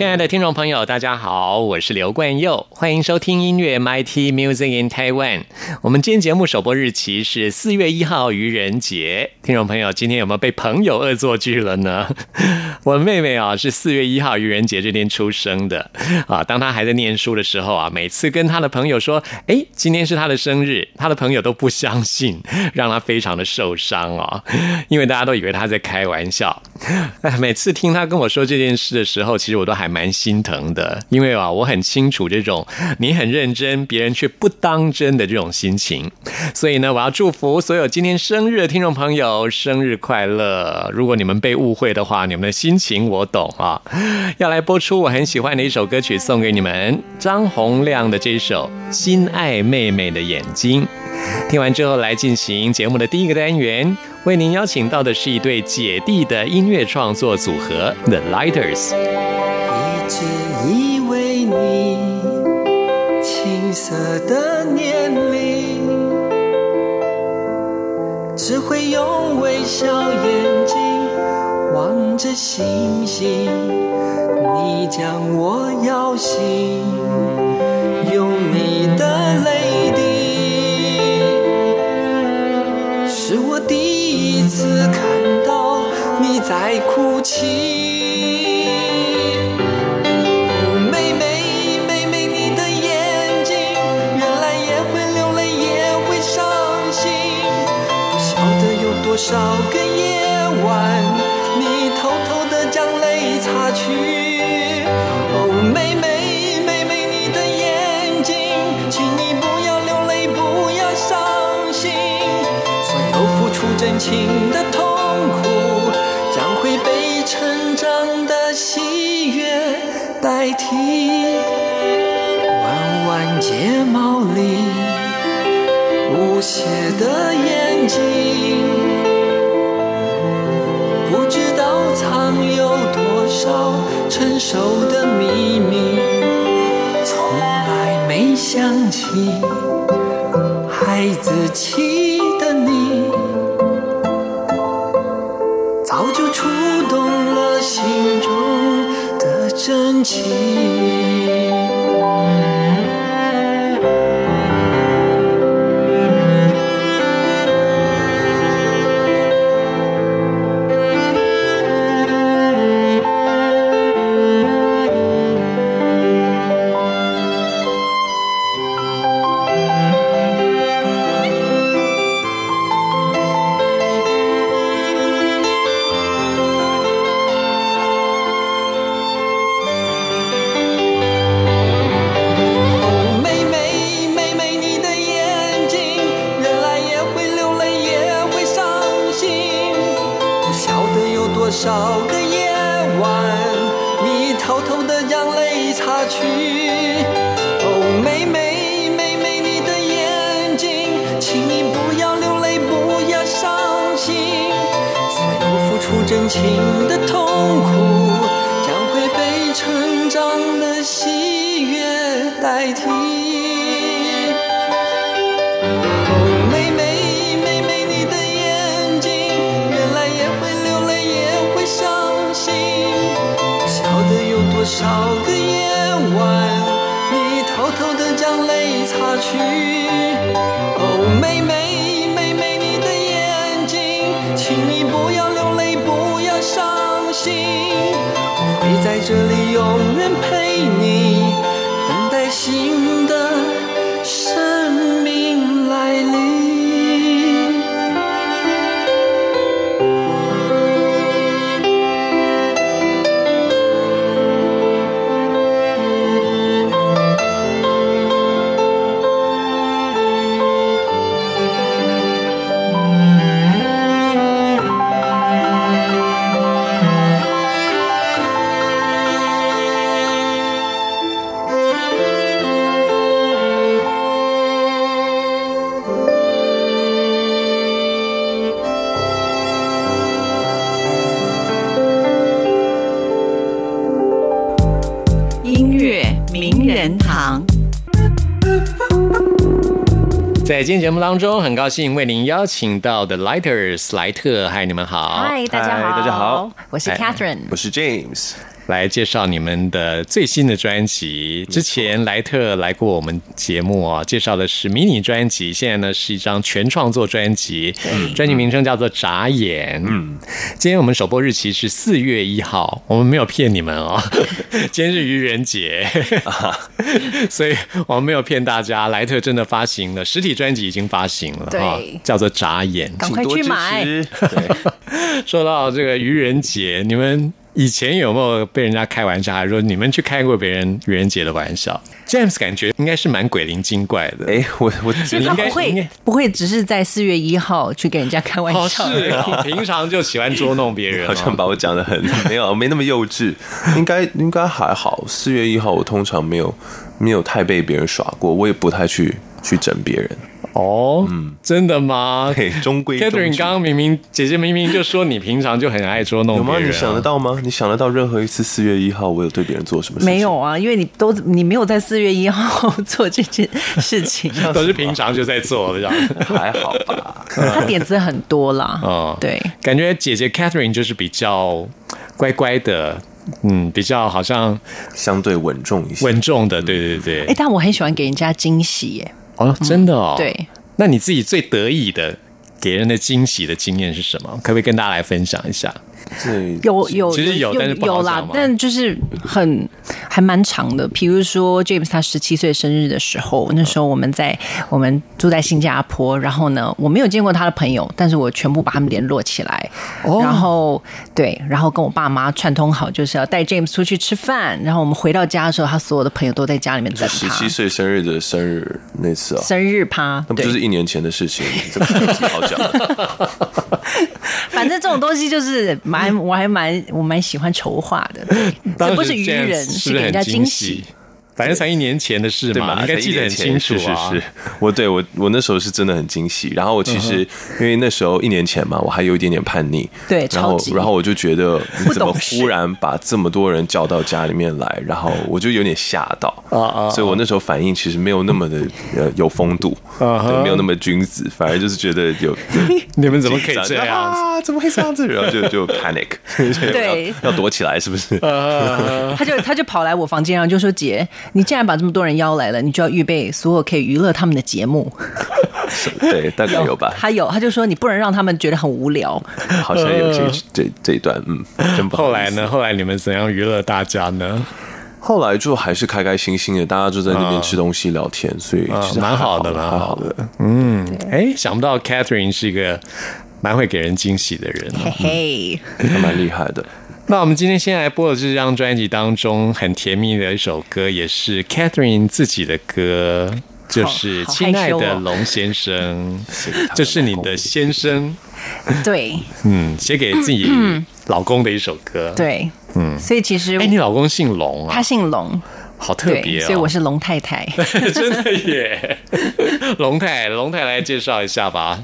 亲爱的听众朋友，大家好，我是刘冠佑，欢迎收听音乐 MIT Music in Taiwan。我们今天节目首播日期是四月一号愚人节。听众朋友，今天有没有被朋友恶作剧了呢？我妹妹啊，是四月一号愚人节这天出生的啊。当她还在念书的时候啊，每次跟她的朋友说：“哎，今天是她的生日”，她的朋友都不相信，让她非常的受伤啊，因为大家都以为她在开玩笑。哎，每次听她跟我说这件事的时候，其实我都还。蛮心疼的，因为啊，我很清楚这种你很认真，别人却不当真的这种心情。所以呢，我要祝福所有今天生日的听众朋友生日快乐。如果你们被误会的话，你们的心情我懂啊。要来播出我很喜欢的一首歌曲送给你们，张洪亮的这首《心爱妹妹的眼睛》。听完之后，来进行节目的第一个单元，为您邀请到的是一对姐弟的音乐创作组合 The Lighters。只以为你青涩的年龄，只会用微笑眼睛望着星星。你将我摇醒，用你少个夜晚，你偷偷的将泪擦去。哦，妹妹，妹妹，你的眼睛，请你不要流泪，不要伤心。所有付出真情的痛苦，将会被成长的喜悦代替。弯弯睫毛里，无邪的眼睛。成熟的秘密？从来没想起孩子气的你，早就触动了心中的真情。不真情的痛苦将会被成长的喜悦代替哦妹妹妹妹你的眼睛原来也会流泪也会伤心。晓得有多少个夜晚你偷偷的将泪擦去会在这里永远陪你，等待心。在今天节目当中，很高兴为您邀请到的 Lighters 莱特，嗨，你们好，嗨，大家好，大家好，我是 Catherine。我是 James，来介绍你们的最新的专辑。之前莱特来过我们节目啊，介绍的是迷你专辑，现在呢是一张全创作专辑，专辑名称叫做《眨眼》。嗯，今天我们首播日期是四月一号，我们没有骗你们哦，今天是愚人节，所以我们没有骗大家。莱特真的发行了实体专辑，已经发行了对哈，叫做《眨眼》。赶快去买请多支持 对，说到这个愚人节，你们以前有没有被人家开玩笑，还是说你们去开过别人愚人节的玩笑？James 感觉应该是蛮鬼灵精怪的。哎，我我应该不会不会只是在四月一号去给人家开玩哦，是笑平常就喜欢捉弄别人、好像哦。把我讲的很没有没那么幼稚，应该应该还好。四月一号我通常没有没有太被别人耍过，我也不太去去整别人，哦，真的吗嘿，中规中？Catherine 矩。刚刚明明姐姐明明就说你平常就很爱捉弄有吗？别人、啊你想得？到吗？你想得到任何一次四月一号我有对别人做什么事情？没有啊，因为你都你没有在四月一号做这件事情，都是平常就在做这样。还好吧？他点子很多啦。哦，对，感觉姐姐 Catherine 就是比较乖乖的，嗯，比较好像相对稳重一些。稳重的，对对对。哎，但我很喜欢给人家惊喜耶。哦，真的哦。对，那你自己最得意的给人的惊喜的经验是什么？可不可以跟大家来分享一下？这有有其实有有啦，但就是很还蛮长的。比如说 James 他十七岁生日的时候，那时候我们在我们住在新加坡，然后呢，我没有见过他的朋友，但是我全部把他们联络起来，哦然后对，然后跟我爸妈串通好，就是要带 James 出去吃饭。然后我们回到家的时候，他所有的朋友都在家里面等他十七。岁生日的生日那次啊，生日趴，那不就是一年前的事情？这个好讲的？反正这种东西就是蛮，我还蛮我蛮喜欢筹划的，这不是愚人，是是给人家惊喜。。反正才一年前的事对嘛，你应该记得很清楚啊。是是是，我对我我那时候是真的很惊喜。然后我其嗯实、因为那时候一年前嘛，我还有一点点叛逆，对然后然后我就觉得 你怎么忽然把这么多人叫到家里面来，然后我就有点吓到啊啊所以我那时候反应其实没有那么的呃有风度，啊对，没有那么君子，反而就是觉得有 你们怎么可以这样？啊？怎么会这样子？然后 就就 panic，对要要躲起来是不是？呃，他就他就跑来我房间，然后就说：“姐，你既然把这么多人邀来了，你就要预备所有可以娱乐他们的节目。对，大概有吧，他有，他就说你不能让他们觉得很无聊。好像有这这这一段，嗯，真不好后来呢？？后来你们怎样娱乐大家呢？后来就还是开开心心的，大家就在那边吃东西聊天，所以啊其，实还蛮好的，蛮好的。嗯，哎，想不到 Catherine 是一个蛮会给人惊喜的人嘿，还蛮厉害的。那我们今天先来播的这张专辑当中很甜蜜的一首歌，也是 Catherine 自己的歌，就是《好亲爱的龙先生》，这是你的先生，对嗯，写给自己老公的一首歌。，对，嗯，所以其实哎，你老公姓龙啊他，姓龙，好特对，别哦。所以我是龙太太。真的耶，龙太龙太来介绍一下吧。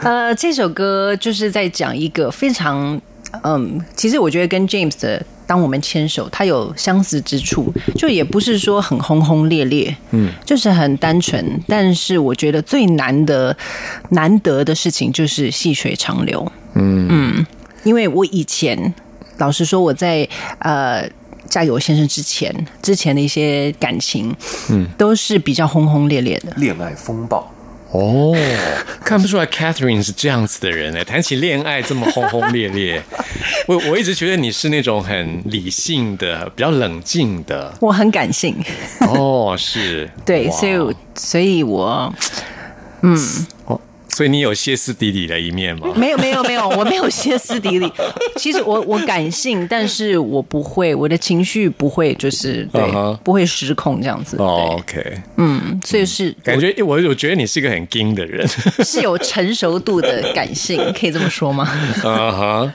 呃，这首歌就是在讲一个非常，嗯，其实我觉得跟 James 的《当我们牵手》它有相似之处，就也不是说很轰轰烈烈，嗯，就是很单纯。但是我觉得最难得难得的事情就是细水长流，嗯嗯，因为我以前老实说我在呃。嫁给我先生之前，之前的一些感情，嗯，都是比较轰轰烈烈的。恋爱风暴，哦，看不出来 Catherine 是这样子的人哎，谈起恋爱这么轰轰烈烈。我我一直觉得你是那种很理性的、比较冷静的。我很感性，哦，是，对，所以所以我哦，所以你有歇斯底里的一面吗？没有没有没有，我没有歇斯底里。其实我我感性，但是我不会，我的情绪不会就是对不会失控这样子。哦对，，OK，嗯，所以是感觉我我觉得你是一个很硬的人。是有成熟度的感性，可以这么说吗？啊哈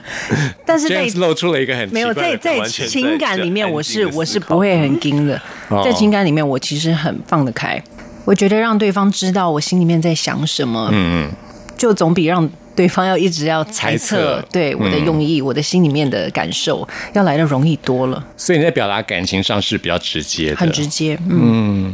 但是在，James 露出了一个很没有在在情感里面，我是我是不会很硬的哦，在情感里面，我其实很放得开。我觉得让对方知道我心里面在想什么，嗯嗯。就总比让对方要一直要猜测，对我的用意、我的心里面的感受，要来的容易多了，所以你在表达感情上是比较直接的，很直接。嗯，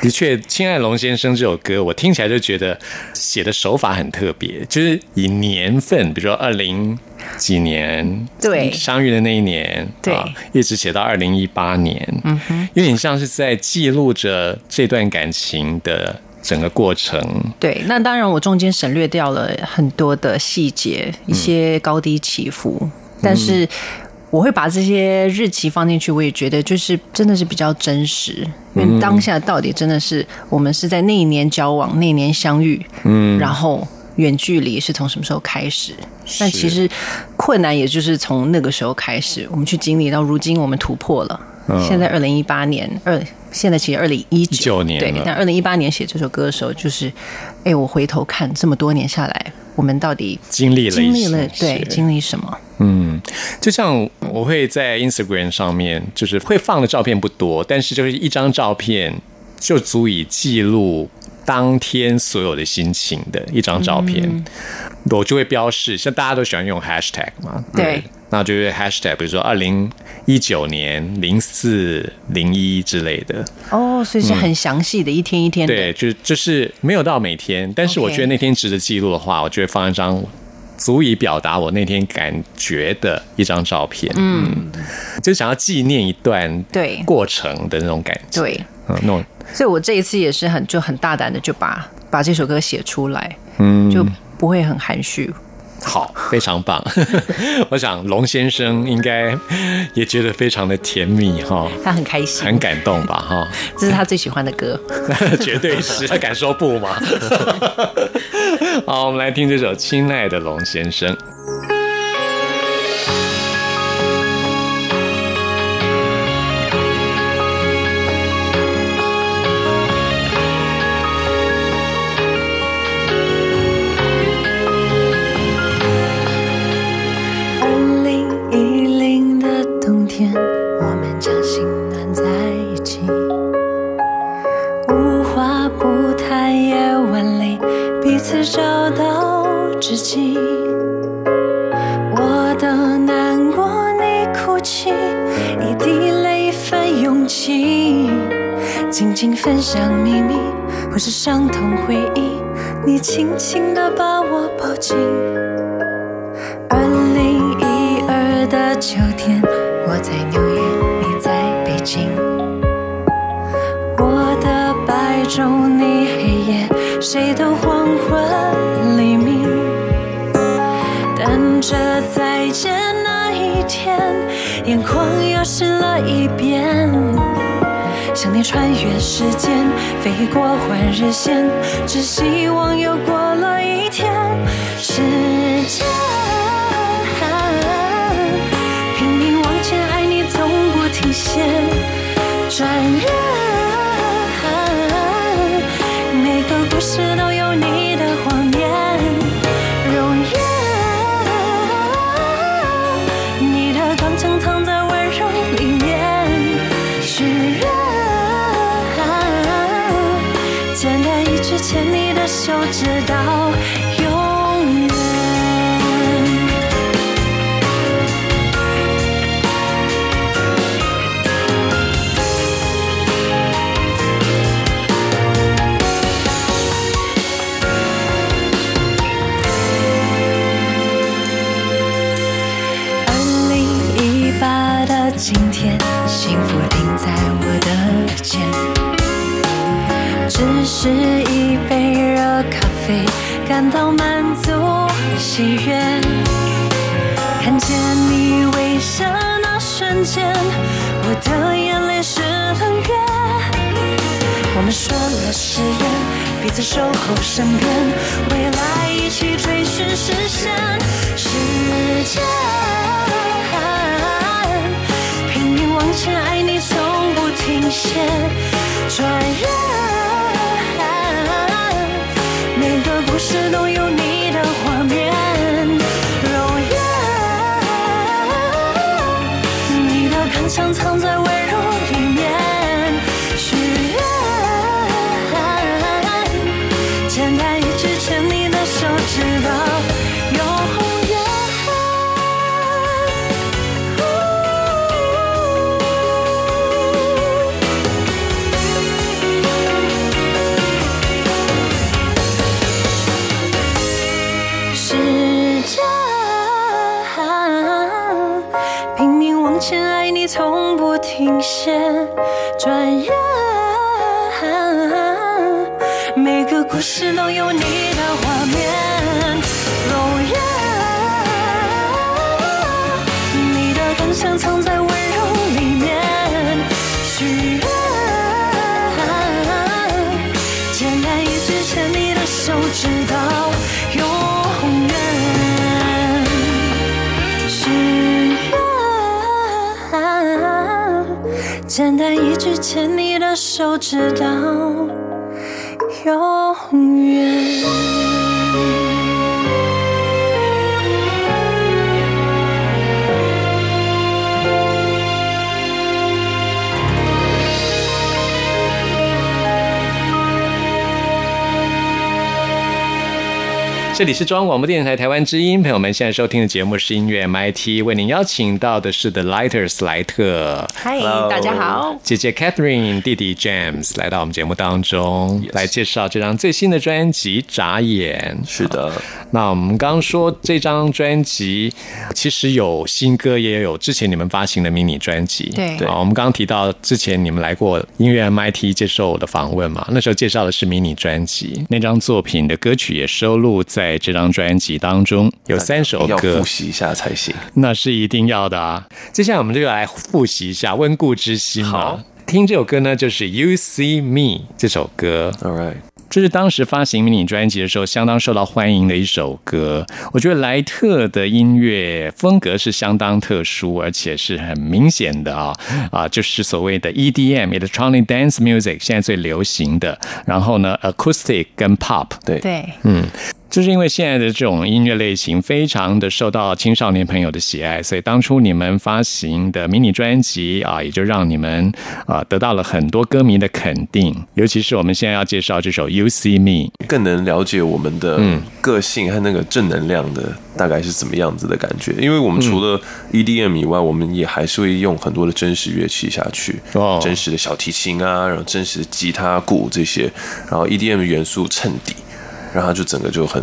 的确，《亲爱龙先生》这首歌，我听起来就觉得写的手法很特别，就是以年份，比如说二零几年，对相遇的那一年，对啊一直写到二零一八年，嗯哼，有点像是在记录着这段感情的整个过程，对。那当然，我中间省略掉了很多的细节，一些高低起伏，但是。我会把这些日期放进去，我也觉得就是真的是比较真实，因为当下到底真的是我们是在那一年交往，那一年相遇，嗯，然后远距离是从什么时候开始？但其实困难也就是从那个时候开始，我们去经历到如今，我们突破了。现在二零一八年二，现在其实二零一19年，对但二零一八年写这首歌的时候，就是，哎，我回头看这么多年下来，我们到底经历了一经历了对经历什么？嗯，就像我会在 Instagram 上面，就是会放的照片不多，但是就是一张照片就足以记录当天所有的心情的一张照片，嗯我就会标示，像大家都喜欢用 hashtag 嘛，对，那就是 hashtag，比如说二零一九年零四零一之类的，哦，所以是很详细的，一天一天的。对，就就是没有到每天，但是我觉得那天值得记录的话，我就会放一张足以表达我那天感觉的一张照片。嗯，就想要纪念一段对过程的那种感觉。对，嗯，那种所以我这一次也是很就很大胆的就把把这首歌写出来，嗯，就不会很含蓄。好，非常棒。我想龙先生应该也觉得非常的甜蜜哈，他很开心，很感动吧哈。这是他最喜欢的歌。绝对是，他敢说不吗？好，我们来听这首《亲爱的龙先生》。是伤痛回忆，你轻轻地把我抱紧。二零一二的秋天，我在纽约，你在北京。我的白昼，你黑夜，谁都黄昏黎明。等着再见那一天，眼眶又湿了一遍。想你穿越时间，飞过换日线，只希望又过了一天。时间拼命往前，爱你从不停歇。转眼，牵你的手，直到永远。二零一八的今是一杯热咖啡，感到满足喜悦。看见你微笑那瞬间，我的眼泪是冷月。我们说了誓言，彼此守候身边，未来一起追寻实现。时间拼命往前，爱你从不停歇。转眼，每个故事都有就知道永远。这里是中央广播电台台湾之音，朋友们现在收听的节目是音乐 MIT，为您邀请到的是 The Lighters 莱特。嗨，大家好。姐姐 Catherine，弟弟 James 来到我们节目当中来介绍这张最新的专辑《眨眼》。是的，那我们刚刚说这张专辑其实有新歌，也有之前你们发行的迷你专辑。对啊，我们刚刚提到之前你们来过音乐 MIT 接受我的访问嘛，那时候介绍的是迷你专辑，那张作品的歌曲也收录在这张专辑当中，有三首要歌复，习一下才行。那是一定要的啊。接下来我们就来复习一下温故知新嘛好。听这首歌呢，就是《You See Me》这首歌。All right，这是当时发行迷你专辑的时候相当受到欢迎的一首歌。我觉得莱特的音乐风格是相当特殊，而且是很明显的啊啊，就是所谓的 EDM（Electronic Dance Music） 现在最流行的。然后呢，Acoustic 跟 Pop，对对，就是因为现在的这种音乐类型非常的受到青少年朋友的喜爱，所以当初你们发行的迷你专辑啊，也就让你们啊得到了很多歌迷的肯定。尤其是我们现在要介绍这首《You See Me》。更能了解我们的嗯个性和那个正能量的大概是怎么样子的感觉。因为我们除了 EDM 以外，我们也还是会用很多的真实乐器下去，哦真实的小提琴啊，然后真实的吉他、鼓这些，然后 EDM 元素衬底，让它就整个就很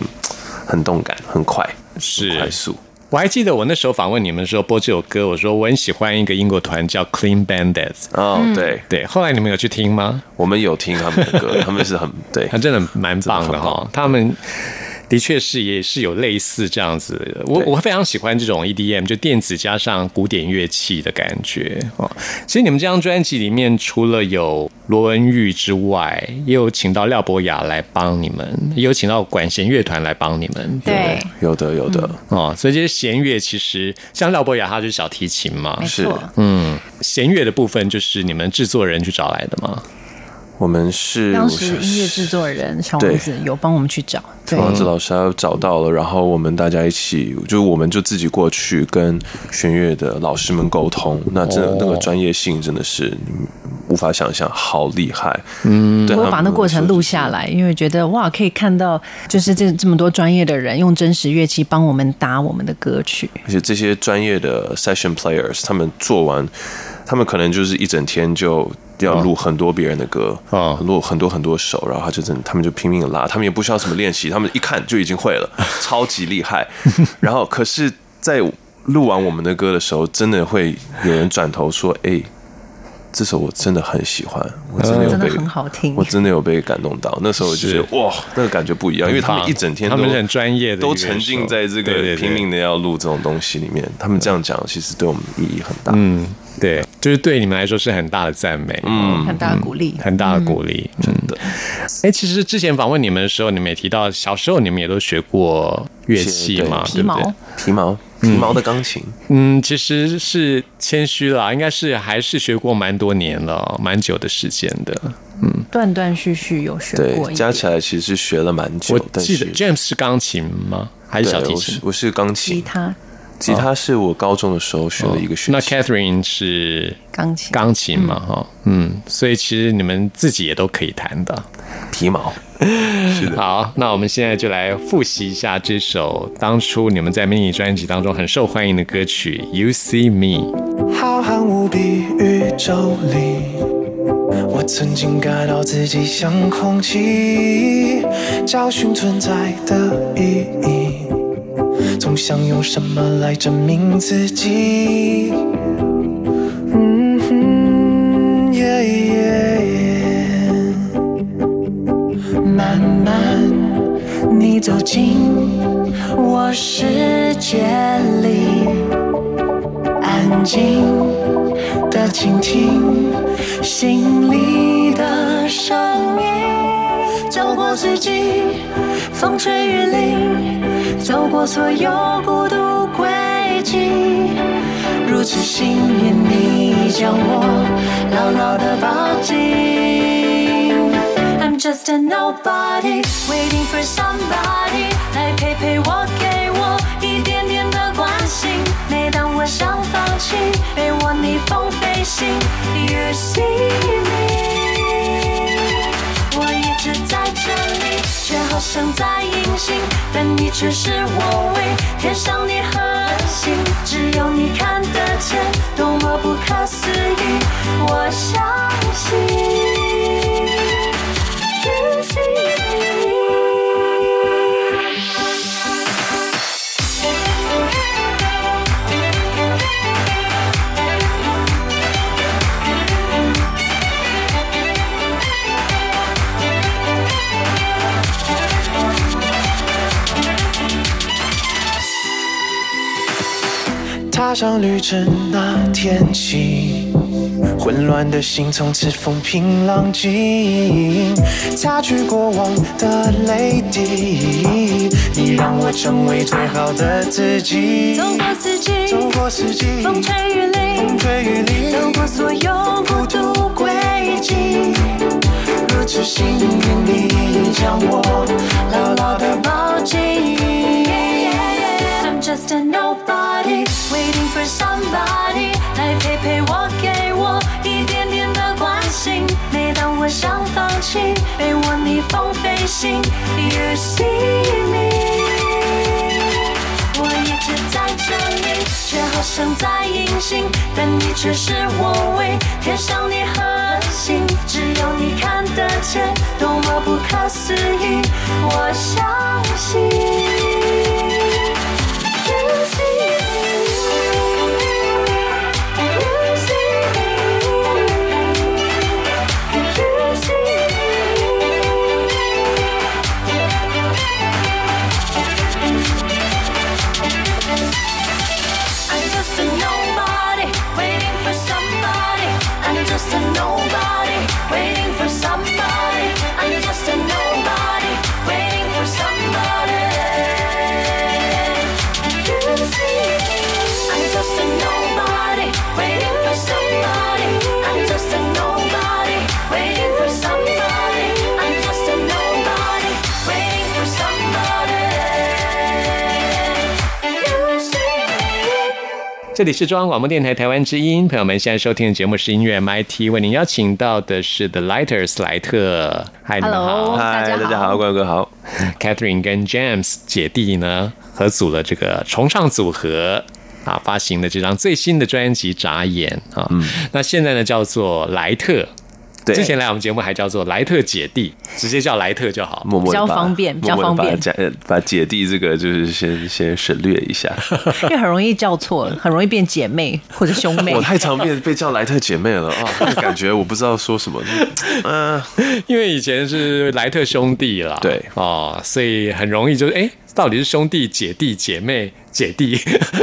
很动感、很快、是快速。我还记得我那时候访问你们的时候播这首歌，我说我很喜欢一个英国团叫 Clean Bandits。哦，对，对，后来你们有去听吗？我们有听他们的歌，他们是很对 他，真的蛮棒的哈他们。的确是，也是有类似这样子的。我我非常喜欢这种 EDM，就电子加上古典乐器的感觉哦。其实你们这张专辑里面，除了有罗文玉之外，也有请到廖博雅来帮你们，也有请到管弦乐团来帮你们。对，有的有的，哦，所以这些弦乐其实像廖博雅，他就是小提琴嘛没，是错。嗯，弦乐的部分就是你们制作人去找来的嘛。我们是当时音乐制作人小王子有帮我们去找，对，王子老师他找到了，然后我们大家一起，就我们就自己过去跟弦乐的老师们沟通，那真的、哦那个专业性真的是你无法想象，好厉害。嗯，对我把那过程录下来。来，因为觉得哇，可以看到就是这这么多专业的人用真实乐器帮我们打我们的歌曲。而且这些专业的 session players，他们做完，他们可能就是一整天就要录很多别人的歌，啊录很多很多首，然后他就真的，他们就拼命的拉，他们也不需要什么练习，他们一看就已经会了，超级厉害。然后，可是，在录完我们的歌的时候，真的会有人转头说：“哎、这首我真的很喜欢，我真的有被真的很好听。我真的有被感动到。那时候我就觉得哇，那个感觉不一样，因为他们一整天都他们很专业的都沉浸在这个拼命的要录这种东西里面。他们这样讲，其实对我们意义很大。嗯，对，就是对你们来说是很大的赞美，嗯，很大的鼓励。很大的鼓励，真的。哎，其实之前访问你们的时候，你们也提到小时候你们也都学过乐器嘛，对。对不对？皮毛？皮毛皮毛的钢琴，嗯，其实是谦虚啦，应该是还是学过蛮多年了，蛮久的时间的。嗯断断续续有学过加起来其实是学了蛮久我。记得 James 是钢琴吗？还是小提琴？我是钢琴，吉他、吉他是我高中的时候学的一个学那。Catherine 是钢琴。钢琴嘛，哈，嗯，所以其实你们自己也都可以弹的。皮毛，是的好，那我们现在就来复习一下这首当初你们在迷你专辑当中很受欢迎的歌曲《You See Me》。浩瀚无比宇宙里，我曾经感到自己像空气，找寻存在的意义，总想用什么来证明自己。嗯哼慢慢你走进我世界里，安静的倾听心里自己，风吹雨淋，走过所有孤独轨迹。如此幸运，你将我牢牢地抱紧。I'm just a nobody, waiting for somebody 来陪陪我，给我一点点的关心。每当我想放弃，被我逆风飞行，You see me。在这里，却好像在隐形，但你却是我唯天上你恒星。只有你看得见，多么不可思议！我相信。踏上旅程那天起，混乱的心从此风平浪静，擦去过往的泪滴，你让我成为最好的自己。走过四季，走过四季，风吹雨淋，风吹雨淋，走过所有孤独轨迹。如此幸运，你将我牢牢地抱紧。Just a nobody, waiting for somebody 来陪陪我，给我一点点的关心。每当我想放弃，被我逆风飞行，You see me。我一直在这里，却好像在隐形，但你却是我唯天上的恒星。只有你看得见，多么不可思议！我相信。这里是中央广播电台台湾之音，朋友们现在收听的节目是音乐 MIT，为您邀请到的是 The Lighters 莱特，嗨，你们 Hello 好。嗨，大家好。大家好，关哥好。，Catherine 跟 James 姐弟呢合组了这个重唱组合。啊，发行的这张最新的专辑《眨眼》啊，那现在呢叫做莱特，对，之前来我们节目还叫做莱特姐弟，直接叫莱特就好。默默比较方便比较默默地方便把姐呃把姐弟这个就是先先省略一下。因为很容易叫错，很容易变姐妹或者兄妹 我。太常被被叫莱特姐妹了啊，那个感觉我不知道说什么。嗯、因为以前是莱特兄弟啦，对哦，所以很容易就是哎，到底是兄弟、姐弟、姐妹、姐弟，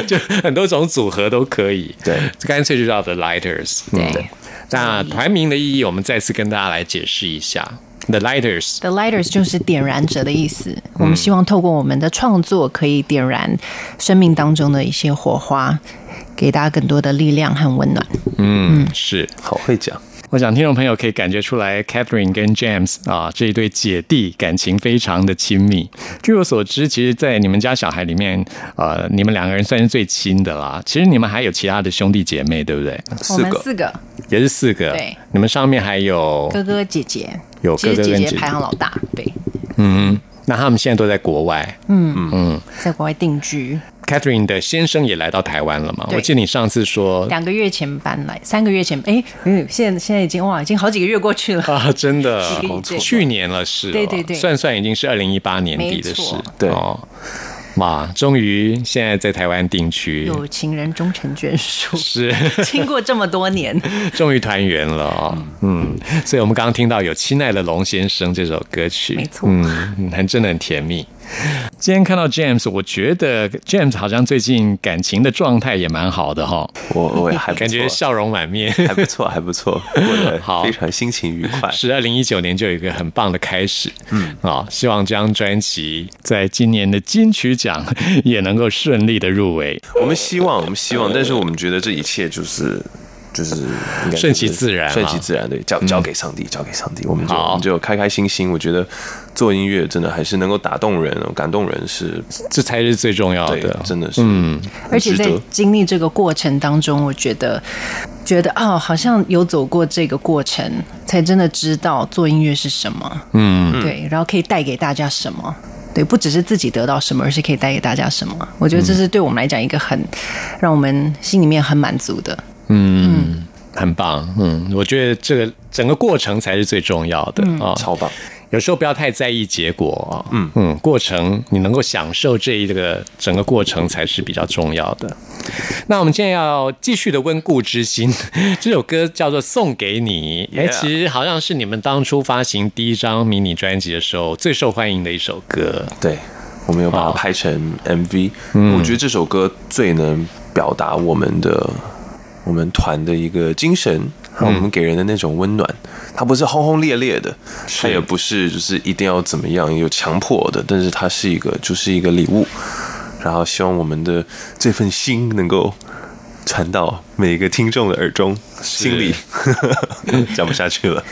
就很多种组合都可以。对，干脆就叫 The Lighters。对嗯那团名的意义，我们再次跟大家来解释一下。The Lighters，The lighters 就是点燃者的意思。我们希望透过我们的创作，可以点燃生命当中的一些火花，给大家更多的力量和温暖。嗯，是。好会讲。我想听众朋友可以感觉出来，Catherine 跟 James 啊这一对姐弟感情非常的亲密。据我所知，其实，在你们家小孩里面，呃，你们两个人算是最亲的啦。其实你们还有其他的兄弟姐妹，对不对？我四个们四个也是四个。对，你们上面还有哥哥姐姐，有哥哥姐姐排行老大，对，嗯，那他们现在都在国外。嗯。嗯。在国外定居，Catherine 的先生也来到台湾了嘛？我记得你上次说两个月前搬来，三个月前，哎，嗯，现在现在已经哇，已经好几个月过去了。啊，真的。去年了是哦，对对对。算算已经是二零一八年底的事。对。哦，哇，终于现在在台湾定居，有情人终成眷属，是。经过这么多年，终于团圆了。哦。嗯，所以我们刚刚听到有《亲爱的龙先生》这首歌曲，没错。嗯，很真的很甜蜜。今天看到 James，我觉得 James 好像最近感情的状态也蛮好的哈、我我也还感觉笑容满面。还不错，还不错，过得好非常心情愉快。是二零一九年就有一个很棒的开始，嗯啊、希望这张专辑在今年的金曲奖也能够顺利的入围。我们希望，我们希望，但是我们觉得这一切就是就是顺其自然啊顺其自然，对，交交给上帝，交给上帝，我们就我们就开开心心。我觉得做音乐真的还是能够打动人，感动人是，这才是最重要对的，，真的是，嗯，而且在经历这个过程当中，我觉得觉得哦，好像有走过这个过程，才真的知道做音乐是什么。嗯，对，然后可以带给大家什么。对，不只是自己得到什么，而是可以带给大家什么。我觉得这是对我们来讲一个很让我们心里面很满足的。嗯，很棒。嗯，我觉得这个整个过程才是最重要的啊、超棒。有时候不要太在意结果啊，嗯嗯，过程你能够享受这一个整个过程才是比较重要的。那我们现在要继续的温故知新，这首歌叫做《送给你》，哎 Yeah 其实好像是你们当初发行第一张迷你专辑的时候最受欢迎的一首歌。对，我们有把它拍成 MV。我觉得这首歌最能表达我们的我们团的一个精神，我们给人的那种温暖。它不是轰轰烈烈的，它也不是就是一定要怎么样有强迫的，但是它是一个就是一个礼物。然后希望我们的这份心能够传到每一个听众的耳中、心里。讲不下去了，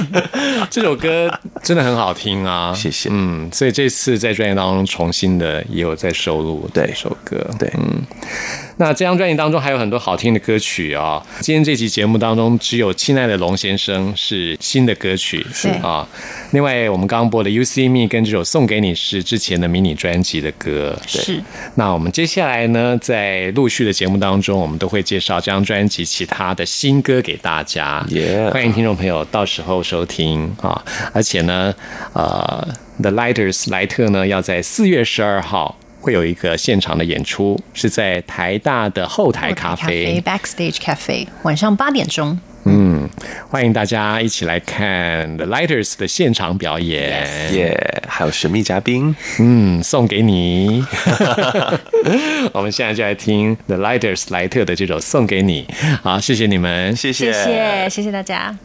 这首歌真的很好听啊，谢谢。嗯，所以这次在专辑当中重新的也有在收录对。这首歌，对。嗯。那这张专辑当中还有很多好听的歌曲啊、今天这期节目当中只有《亲爱的龙先生》是新的歌曲，是。啊。另外我们刚刚播的《You See Me》跟这首《送给你》是之前的迷你专辑的歌，是。那我们接下来呢，在陆续的节目当中，我们都会介绍这张专辑其他的新歌给大家。Yeah 欢迎听众朋友到时候收听啊！而且呢，呃，The Lighters 莱特呢要在四月十二号会有一个现场的演出，是在台大的后台咖啡。Backstage Cafe，晚上八点钟。嗯，欢迎大家一起来看 The Lighters 的现场表演。耶、还有神秘嘉宾，嗯，送给你。我们现在就来听 The Lighters 莱特的这首《送给你》。好，谢谢你们，谢谢谢，谢谢大家。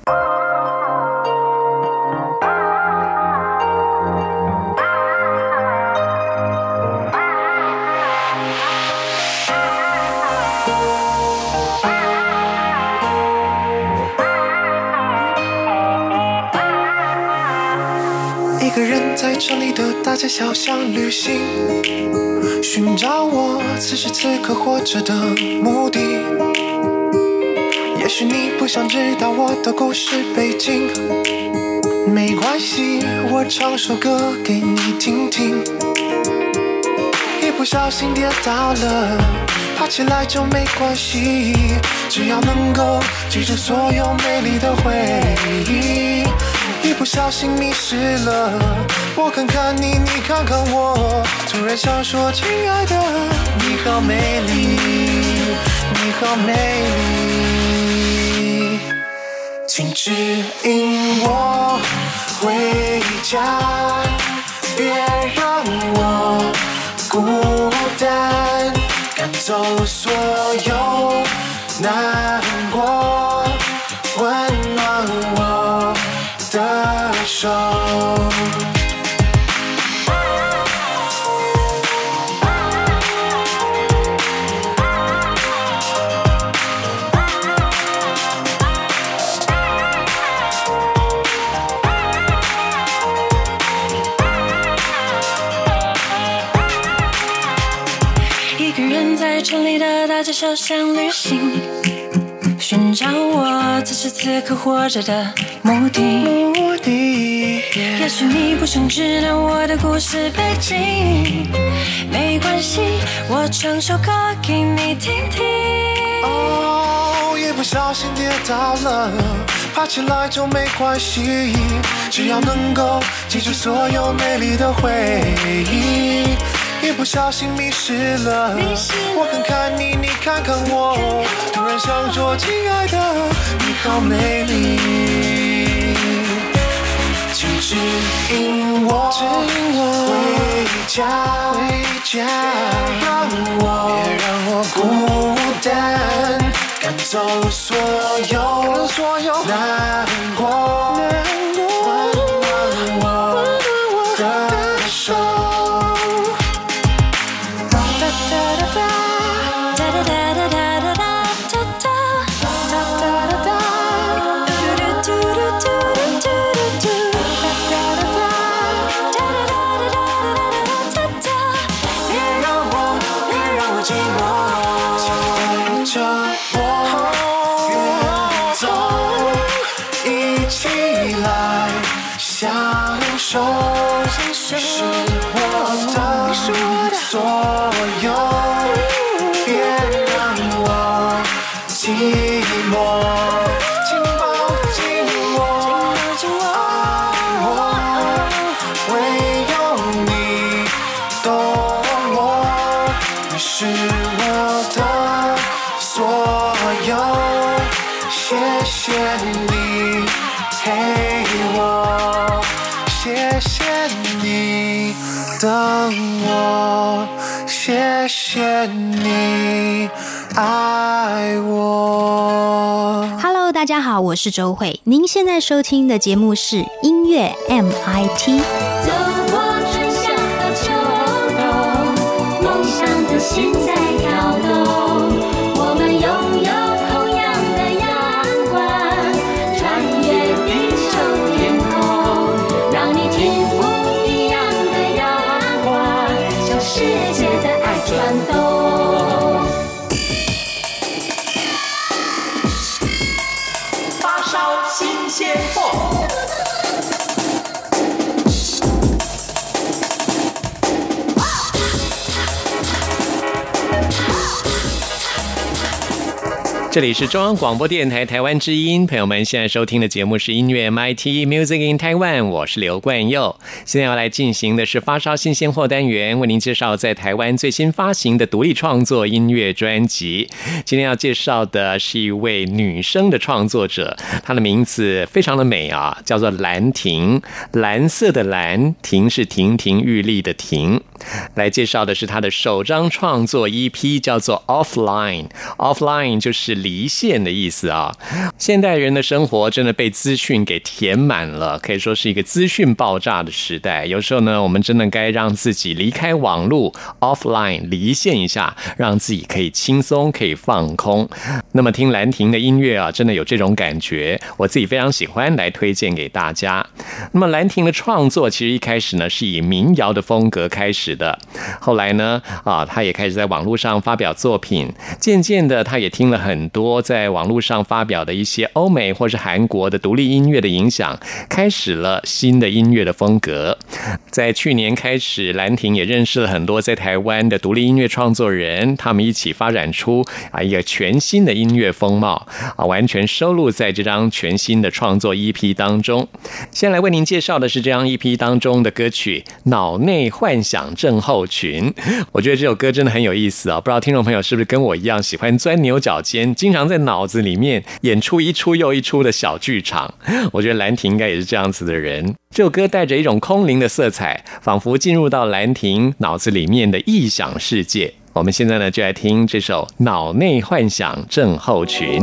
城里的大街小巷旅行，寻找我此时此刻活着的目的。也许你不想知道我的故事背景，没关系，我唱首歌给你听听。一不小心跌倒了，爬起来就没关系，只要能够记住所有美丽的回忆。一不小心迷失了，我看看你，你看看我，突然想说，亲爱的，你好美丽，你好美丽，请指引我回家，别让我孤单，赶走所有难手。一个人在城里的大街小巷旅行，此时此刻活着的目的。目的，也许你不想知道我的故事背景，没关系，我唱首歌给你听听。哦，一不小心跌倒了，爬起来就没关系，只要能够记住所有美丽的回忆。一不小心迷失了。我看看你，你看看我，突然想说，亲爱的，你好美丽，请指引我，回家，回家，别让我，别让我孤单，赶走所有所有。难过，大家好，我是周慧。您现在收听的节目是音乐 MIT。走过春夏和秋冬，梦想的心这里是中央广播电台台湾之音，朋友们现在收听的节目是音乐 MIT Music in Taiwan，我是刘冠佑。现在要来进行的是发烧新鲜货单元，为您介绍在台湾最新发行的独立创作音乐专辑。今天要介绍的是一位女生的创作者，她的名字非常的美啊，叫做兰亭，蓝色的蓝，亭是亭亭玉立的亭。来介绍的是她的首张创作 EP，叫做 Offline。Offline 就是离线的意思啊。现代人的生活真的被资讯给填满了，可以说是一个资讯爆炸的时代。有时候呢，我们真的该让自己离开网络，offline 离线一下，让自己可以轻松，可以放空。那么听兰亭的音乐啊，真的有这种感觉，我自己非常喜欢，来推荐给大家。那么兰亭的创作其实一开始呢是以民谣的风格开始的，后来呢啊，他也开始在网络上发表作品，渐渐的他也听了很多在网络上发表的一些欧美或是韩国的独立音乐的影响，开始了新的音乐的风格。在去年开始，兰亭也认识了很多在台湾的独立音乐创作人，他们一起发展出啊一个全新的音乐风貌啊，完全收录在这张全新的创作 EP 当中。先来为您介绍的是这张 EP 当中的歌曲《脑内幻想症候群》。我觉得这首歌真的很有意思啊！不知道听众朋友是不是跟我一样喜欢钻牛角尖，经常在脑子里面演出一出又一出的小剧场？我觉得兰亭应该也是这样子的人。这首歌带着一种空灵的色彩，仿佛进入到兰亭脑子里面的臆想世界。我们现在呢，就来听这首《脑内幻想症候群》。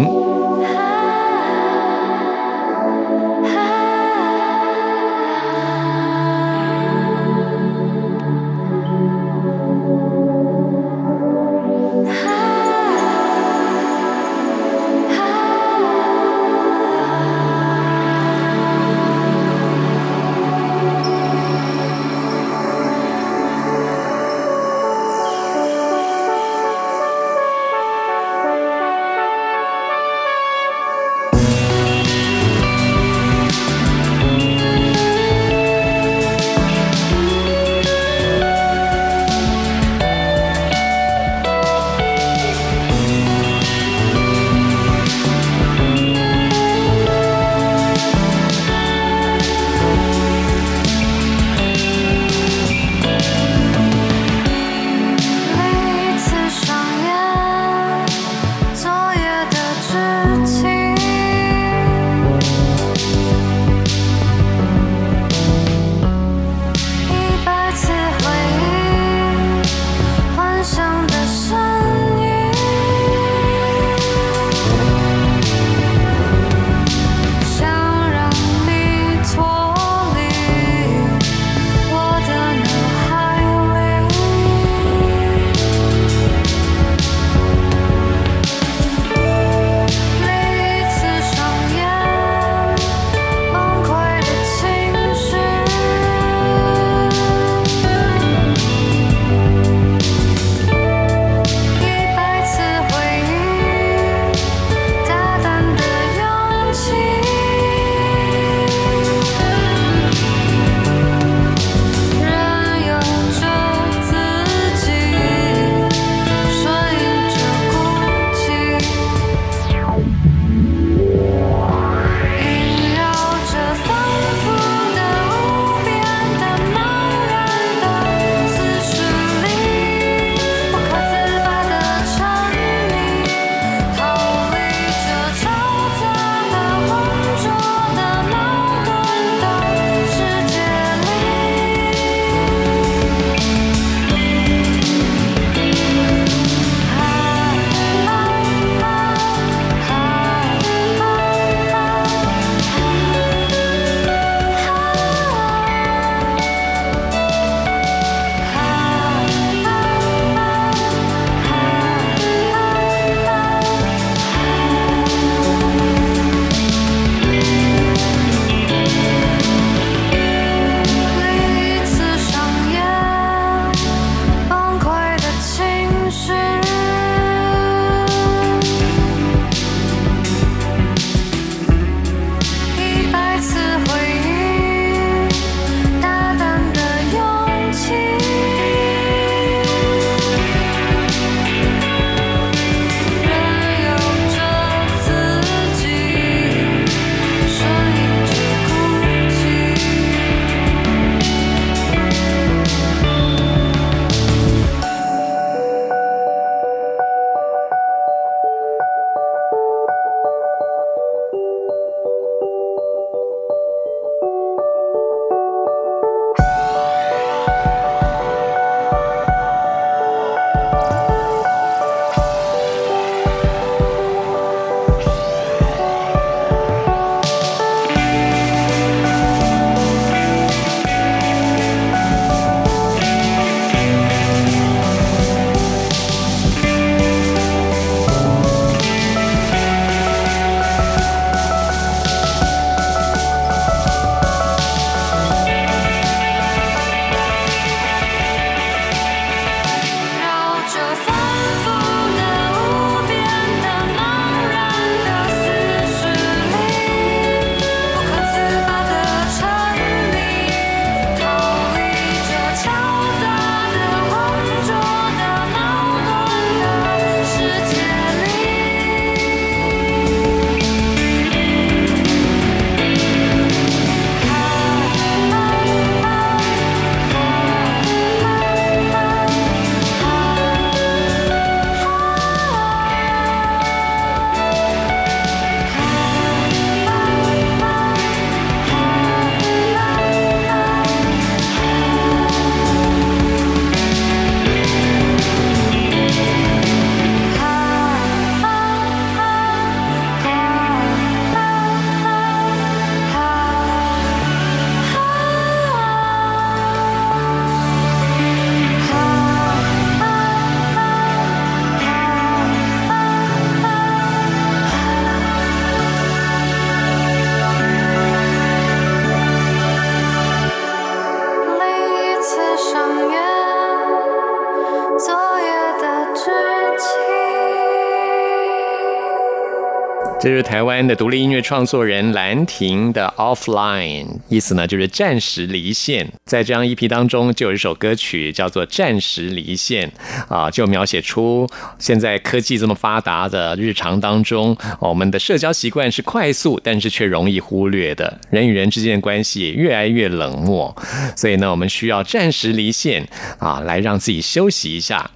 台湾的独立音乐创作人兰亭的 Offline，意思呢就是暂时离线。在这张 EP 当中，就有一首歌曲叫做《暂时离线》，啊，就描写出现在科技这么发达的日常当中，我们的社交习惯是快速，但是却容易忽略的，人与人之间的关系越来越冷漠，所以呢，我们需要暂时离线啊，来让自己休息一下。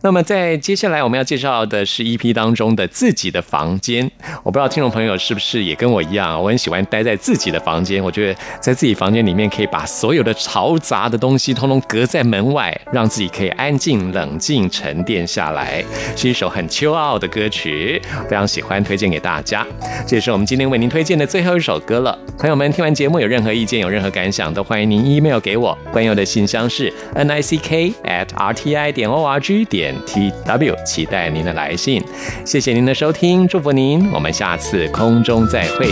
那么在接下来我们要介绍的是 EP 当中的自己的房间。我不知道听众朋友是不是也跟我一样，我很喜欢待在自己的房间。我觉得在自己房间里面可以把所有的嘈杂的东西通通隔在门外，让自己可以安静、冷静、沉淀下来，是一首很秋傲的歌曲，非常喜欢，推荐给大家。这也是我们今天为您推荐的最后一首歌了。朋友们听完节目有任何意见、有任何感想，都欢迎您 email 给我。关佑的信箱是 n i c k at r t i 点 o r g 点 t w，期待您的来信。谢谢您的收听，祝福您，我们下次空中再会。